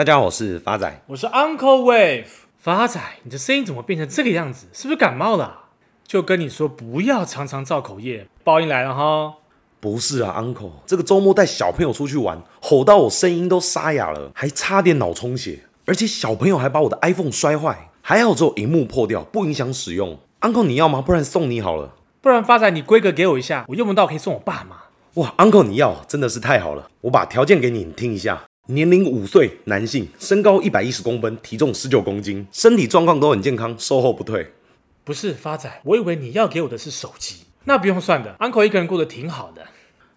大家好，我是发仔，我是 Uncle Wave。发仔，你的声音怎么变成这个样子？是不是感冒了？就跟你说，不要常常造口业。报应来了哈！不是啊，Uncle，这个周末带小朋友出去玩，吼到我声音都沙哑了，还差点脑充血，而且小朋友还把我的 iPhone 摔坏，还好只有荧幕破掉，不影响使用。Uncle，你要吗？不然送你好了。不然发仔，你规格给我一下，我用不到可以送我爸妈？哇，Uncle，你要真的是太好了，我把条件给你，你听一下。年龄五岁，男性，身高一百一十公分，体重十九公斤，身体状况都很健康，售后不退。不是发仔，我以为你要给我的是手机，那不用算的。Uncle 一个人过得挺好的。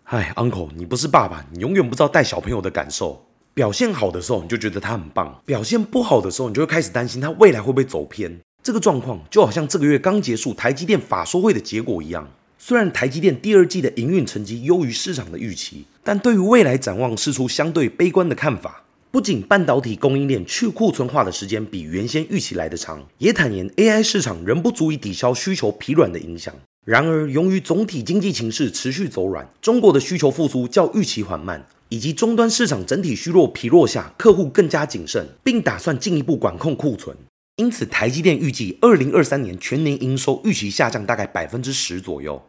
哎，Uncle，你不是爸爸，你永远不知道带小朋友的感受。表现好的时候，你就觉得他很棒；表现不好的时候，你就会开始担心他未来会不会走偏。这个状况就好像这个月刚结束台积电法说会的结果一样。虽然台积电第二季的营运成绩优于市场的预期，但对于未来展望释出相对悲观的看法。不仅半导体供应链去库存化的时间比原先预期来得长，也坦言 AI 市场仍不足以抵消需求疲软的影响。然而，由于总体经济情势持续走软，中国的需求复苏较预期缓慢，以及终端市场整体虚弱疲弱下，客户更加谨慎，并打算进一步管控库存。因此，台积电预计二零二三年全年营收预期下降大概百分之十左右。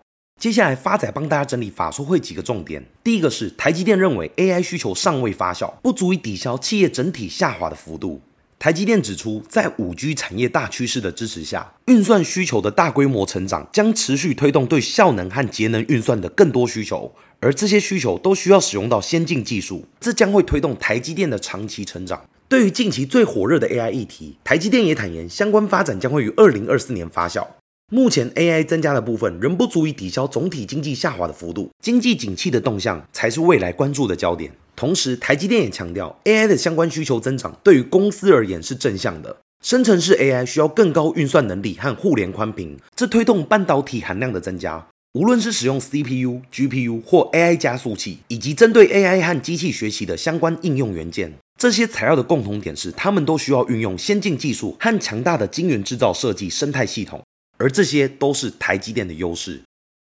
接下来，发仔帮大家整理法说会几个重点。第一个是台积电认为 AI 需求尚未发酵，不足以抵消企业整体下滑的幅度。台积电指出，在 5G 产业大趋势的支持下，运算需求的大规模成长将持续推动对效能和节能运算的更多需求，而这些需求都需要使用到先进技术，这将会推动台积电的长期成长。对于近期最火热的 AI 议题，台积电也坦言，相关发展将会于2024年发酵。目前 AI 增加的部分仍不足以抵消总体经济下滑的幅度，经济景气的动向才是未来关注的焦点。同时，台积电也强调，AI 的相关需求增长对于公司而言是正向的。生成式 AI 需要更高运算能力和互联宽频，这推动半导体含量的增加。无论是使用 CPU、GPU 或 AI 加速器，以及针对 AI 和机器学习的相关应用元件，这些材料的共同点是，它们都需要运用先进技术和强大的晶圆制造设计生态系统。而这些都是台积电的优势。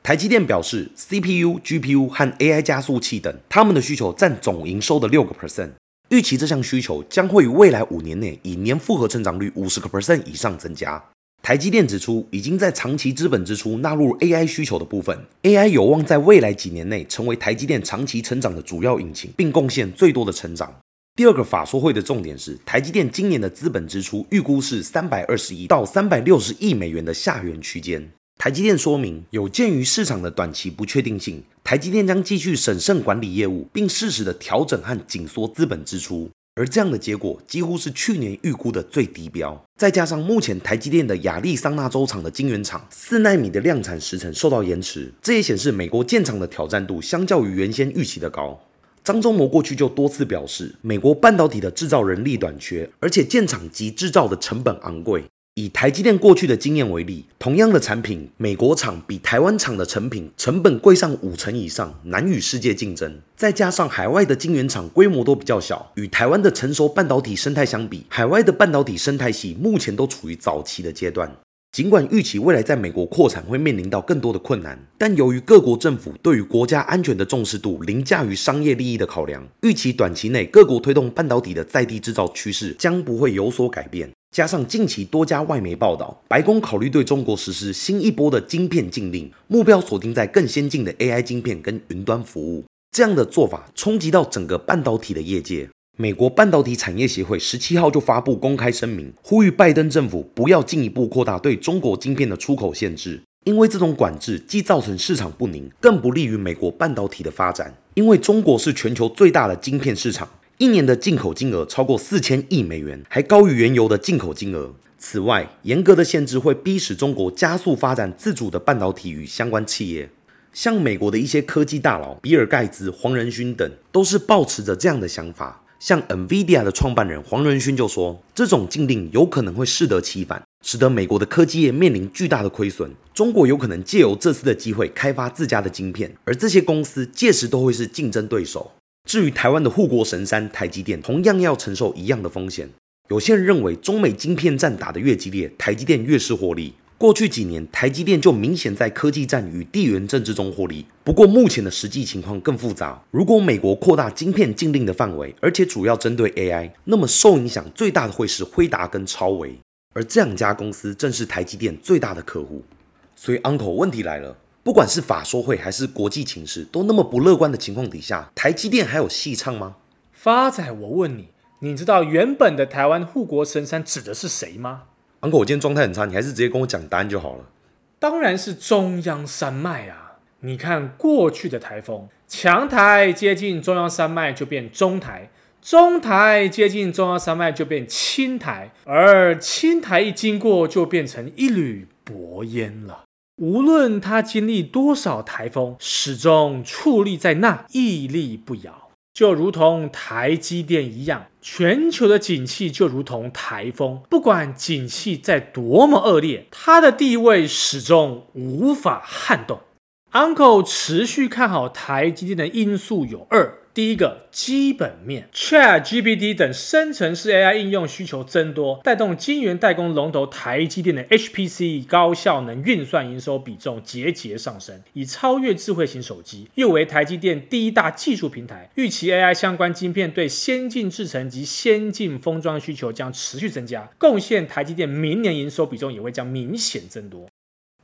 台积电表示，CPU、GPU 和 AI 加速器等，他们的需求占总营收的六个 percent。预期这项需求将会于未来五年内以年复合成长率五十个 percent 以上增加。台积电指出，已经在长期资本支出纳入 AI 需求的部分，AI 有望在未来几年内成为台积电长期成长的主要引擎，并贡献最多的成长。第二个法说会的重点是，台积电今年的资本支出预估是三百二十亿到三百六十亿美元的下缘区间。台积电说明，有鉴于市场的短期不确定性，台积电将继续审慎管理业务，并适时的调整和紧缩资本支出。而这样的结果几乎是去年预估的最低标。再加上目前台积电的亚利桑那州厂的晶圆厂四奈米的量产时程受到延迟，这也显示美国建厂的挑战度相较于原先预期的高。张忠谋过去就多次表示，美国半导体的制造人力短缺，而且建厂及制造的成本昂贵。以台积电过去的经验为例，同样的产品，美国厂比台湾厂的成品成本贵上五成以上，难与世界竞争。再加上海外的晶圆厂规模都比较小，与台湾的成熟半导体生态相比，海外的半导体生态系目前都处于早期的阶段。尽管预期未来在美国扩产会面临到更多的困难，但由于各国政府对于国家安全的重视度凌驾于商业利益的考量，预期短期内各国推动半导体的在地制造趋势将不会有所改变。加上近期多家外媒报道，白宫考虑对中国实施新一波的晶片禁令，目标锁定在更先进的 AI 晶片跟云端服务，这样的做法冲击到整个半导体的业界。美国半导体产业协会十七号就发布公开声明，呼吁拜登政府不要进一步扩大对中国晶片的出口限制，因为这种管制既造成市场不宁，更不利于美国半导体的发展。因为中国是全球最大的晶片市场，一年的进口金额超过四千亿美元，还高于原油的进口金额。此外，严格的限制会逼使中国加速发展自主的半导体与相关企业，像美国的一些科技大佬比尔盖茨、黄仁勋等，都是抱持着这样的想法。像 NVIDIA 的创办人黄仁勋就说，这种禁令有可能会适得其反，使得美国的科技业面临巨大的亏损。中国有可能借由这次的机会开发自家的晶片，而这些公司届时都会是竞争对手。至于台湾的护国神山台积电，同样要承受一样的风险。有些人认为，中美晶片战打得越激烈，台积电越是获利。过去几年，台积电就明显在科技战与地缘政治中获利。不过，目前的实际情况更复杂。如果美国扩大晶片禁令的范围，而且主要针对 AI，那么受影响最大的会是辉达跟超微，而这两家公司正是台积电最大的客户。所以，Uncle，问题来了，不管是法说会还是国际情势都那么不乐观的情况底下，台积电还有戏唱吗？发仔，我问你，你知道原本的台湾护国神山指的是谁吗？Uncle，我今天状态很差，你还是直接跟我讲答案就好了。当然是中央山脉啊！你看过去的台风，强台接近中央山脉就变中台，中台接近中央山脉就变轻台，而轻台一经过就变成一缕薄烟了。无论它经历多少台风，始终矗立在那，屹立不摇。就如同台积电一样，全球的景气就如同台风，不管景气在多么恶劣，它的地位始终无法撼动。Uncle 持续看好台积电的因素有二。第一个基本面，ChatGPT 等生成式 AI 应用需求增多，带动晶圆代工龙头台积电的 HPC 高效能运算营收比重节节上升，已超越智慧型手机，又为台积电第一大技术平台。预期 AI 相关晶片对先进制程及先进封装需求将持续增加，贡献台积电明年营收比重也会将明显增多。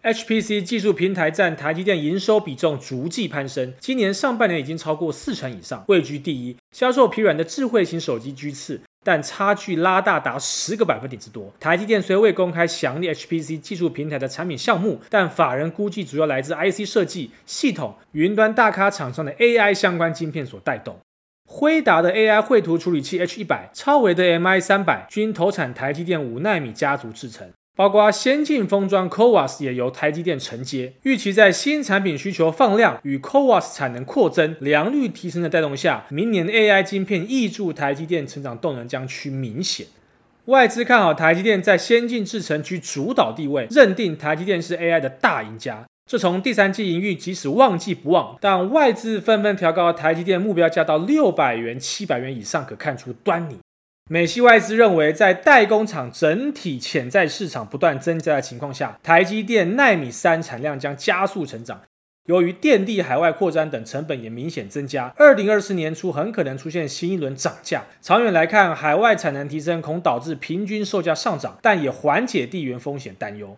HPC 技术平台占台积电营收比重逐季攀升，今年上半年已经超过四成以上，位居第一。销售疲软的智慧型手机居次，但差距拉大达十个百分点之多。台积电虽未公开详列 HPC 技术平台的产品项目，但法人估计主要来自 IC 设计、系统、云端大咖厂商的 AI 相关晶片所带动。辉达的 AI 绘图处理器 H100，超维的 MI300，均投产台积电五纳米家族制程。包括先进封装 CoWoS 也由台积电承接，预期在新产品需求放量与 CoWoS 产能扩增、良率提升的带动下，明年 AI 晶片挹注台积电成长动能将趋明显。外资看好台积电在先进制程居主导地位，认定台积电是 AI 的大赢家。这从第三季营运即使旺季不旺，但外资纷纷调高台积电目标价到六百元、七百元以上，可看出端倪。美系外资认为，在代工厂整体潜在市场不断增加的情况下，台积电奈米三产量将加速成长。由于电力海外扩张等成本也明显增加，二零二四年初很可能出现新一轮涨价。长远来看，海外产能提升恐导致平均售价上涨，但也缓解地缘风险担忧。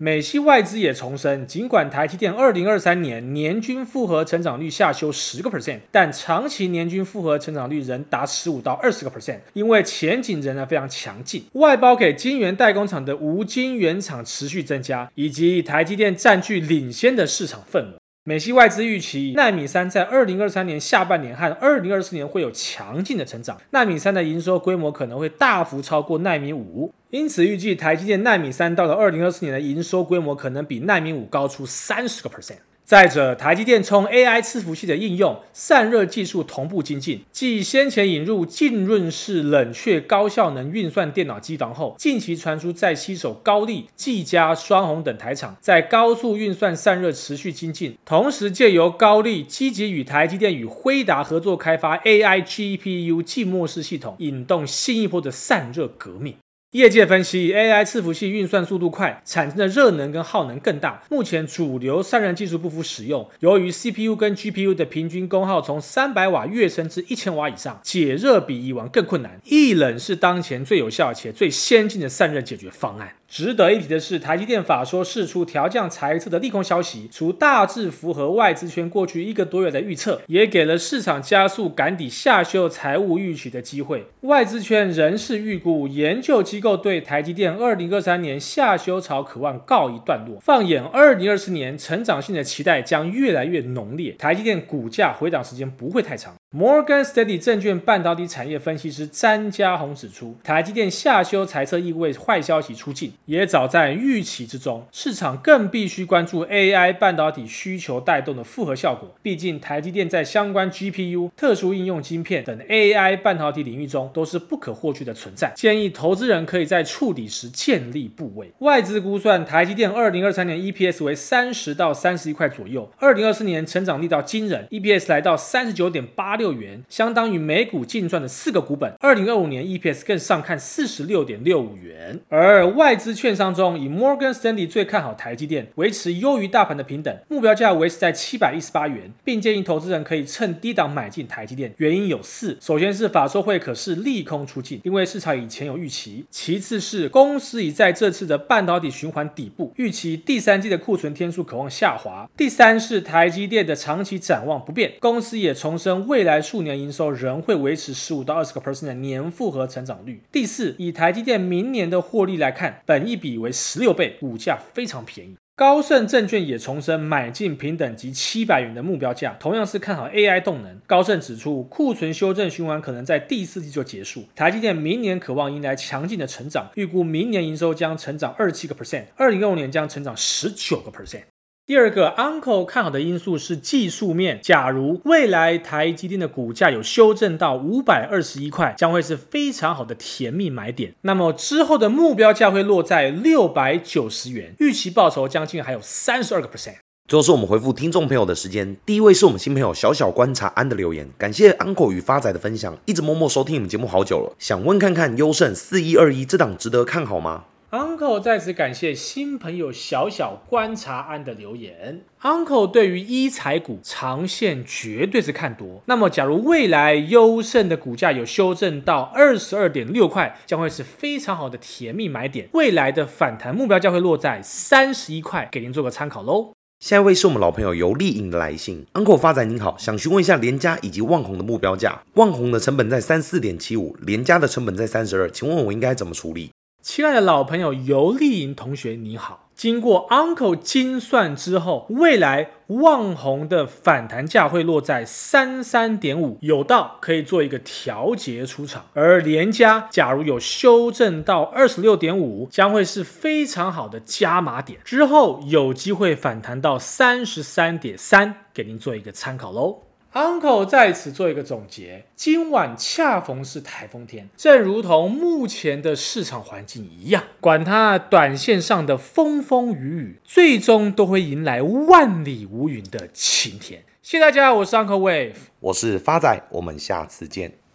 美系外资也重申，尽管台积电二零二三年年均复合成长率下修十个 percent，但长期年均复合成长率仍达十五到二十个 percent，因为前景仍然非常强劲。外包给晶圆代工厂的无晶圆厂持续增加，以及台积电占据领先的市场份额。美系外资预期，纳米三在二零二三年下半年和二零二四年会有强劲的成长。纳米三的营收规模可能会大幅超过纳米五，因此预计台积电纳米三到了二零二四年的营收规模可能比纳米五高出三十个 percent。再者，台积电从 AI 伺服器的应用、散热技术同步精进，继先前引入浸润式冷却高效能运算电脑机房后，近期传出再携手高力、技嘉、双鸿等台厂，在高速运算散热持续精进，同时借由高力积极与台积电与辉达合作开发 AI GPU 静默式系统，引动新一波的散热革命。业界分析，AI 伺服器运算速度快，产生的热能跟耗能更大。目前主流散热技术不敷使用，由于 CPU 跟 GPU 的平均功耗从三百瓦跃升至一千瓦以上，解热比以往更困难。易冷是当前最有效且最先进的散热解决方案。值得一提的是，台积电法说释出调降财测的利空消息，除大致符合外资圈过去一个多月的预测，也给了市场加速赶底下修财务预期的机会。外资圈人士预估，研究机构对台积电二零二三年下修潮渴望告一段落，放眼二零二四年，成长性的期待将越来越浓烈，台积电股价回档时间不会太长。摩根斯丹利证券半导体产业分析师詹家宏指出，台积电下修财测意味坏消息出尽，也早在预期之中。市场更必须关注 AI 半导体需求带动的复合效果。毕竟，台积电在相关 GPU、特殊应用晶片等 AI 半导体领域中都是不可或缺的存在。建议投资人可以在触底时建立部位。外资估算，台积电二零二三年 EPS 为三十到三十一块左右，二零二四年成长力道惊人，EPS 来到三十九点八。六元，相当于每股净赚的四个股本。二零二五年 EPS 更上看四十六点六五元。而外资券商中，以 Morgan Stanley 最看好台积电，维持优于大盘的平等，目标价维持在七百一十八元，并建议投资人可以趁低档买进台积电。原因有四：首先是法说会可是利空出尽，因为市场以前有预期；其次是公司已在这次的半导体循环底部，预期第三季的库存天数可望下滑；第三是台积电的长期展望不变，公司也重申未来来数年营收仍会维持十五到二十个 percent 的年复合成长率。第四，以台积电明年的获利来看，本益比为十六倍，股价非常便宜。高盛证券也重申买进平等级七百元的目标价，同样是看好 AI 动能。高盛指出，库存修正循环可能在第四季就结束。台积电明年渴望迎来强劲的成长，预估明年营收将成长二十七个 percent，二零二五年将成长十九个 percent。第二个，Uncle 看好的因素是技术面。假如未来台积电的股价有修正到五百二十一块，将会是非常好的甜蜜买点。那么之后的目标价会落在六百九十元，预期报酬将近还有三十二个 percent。最后是我们回复听众朋友的时间，第一位是我们新朋友小小观察安的留言，感谢 Uncle 与发仔的分享，一直默默收听你们节目好久了，想问看看优胜四一二一这档值得看好吗？Uncle 在此感谢新朋友小小观察安的留言。Uncle 对于医材股长线绝对是看多。那么，假如未来优胜的股价有修正到二十二点六块，将会是非常好的甜蜜买点。未来的反弹目标将会落在三十一块，给您做个参考喽。下一位是我们老朋友游丽颖的来信，Uncle 发展您好，想询问一下联嘉以及旺宏的目标价。旺宏的成本在三四点七五，联嘉的成本在三十二，请问我应该怎么处理？亲爱的老朋友尤丽莹同学，你好。经过 Uncle 精算之后，未来旺宏的反弹价会落在三三点五，有道可以做一个调节出场。而联嘉假如有修正到二十六点五，将会是非常好的加码点，之后有机会反弹到三十三点三，给您做一个参考喽。Uncle 在此做一个总结，今晚恰逢是台风天，正如同目前的市场环境一样，管它短线上的风风雨雨，最终都会迎来万里无云的晴天。谢谢大家，我是 Uncle Wave，我是发仔，我们下次见。